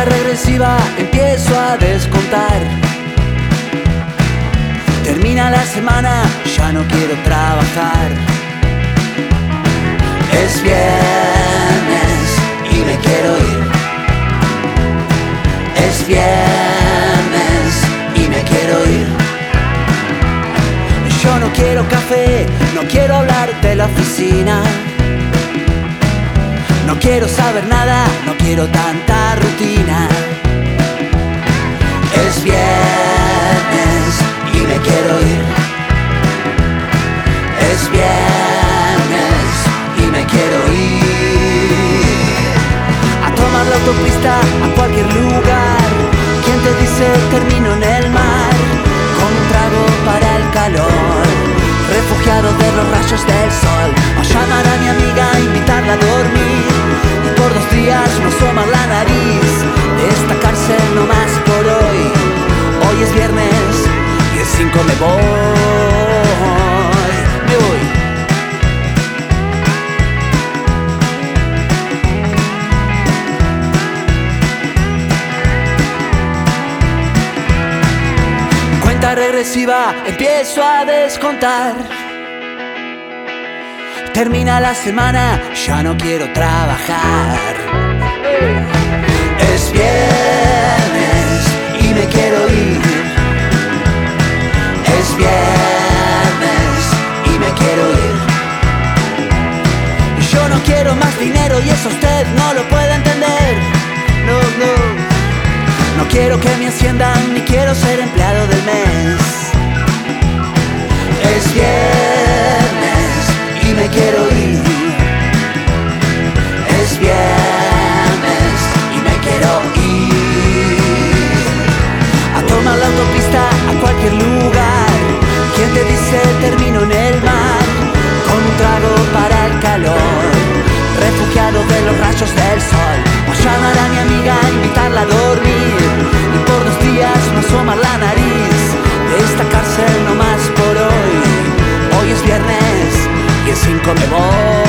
regresiva, empiezo a descontar. Termina la semana, ya no quiero trabajar. Es viernes y me quiero ir. Es viernes y me quiero ir. Yo no quiero café, no quiero hablar de la oficina. No quiero saber nada, no quiero tanta Es viernes y me quiero ir. Es viernes y me quiero ir. A tomar la autopista a cualquier lugar. Cuenta regresiva, empiezo a descontar. Termina la semana, ya no quiero trabajar. Es viernes y me quiero ir. Es viernes y me quiero ir. Yo no quiero más dinero y eso usted no lo puede entender. No, no. No quiero que me asciendan ni quiero ser empleado del mes. from the all.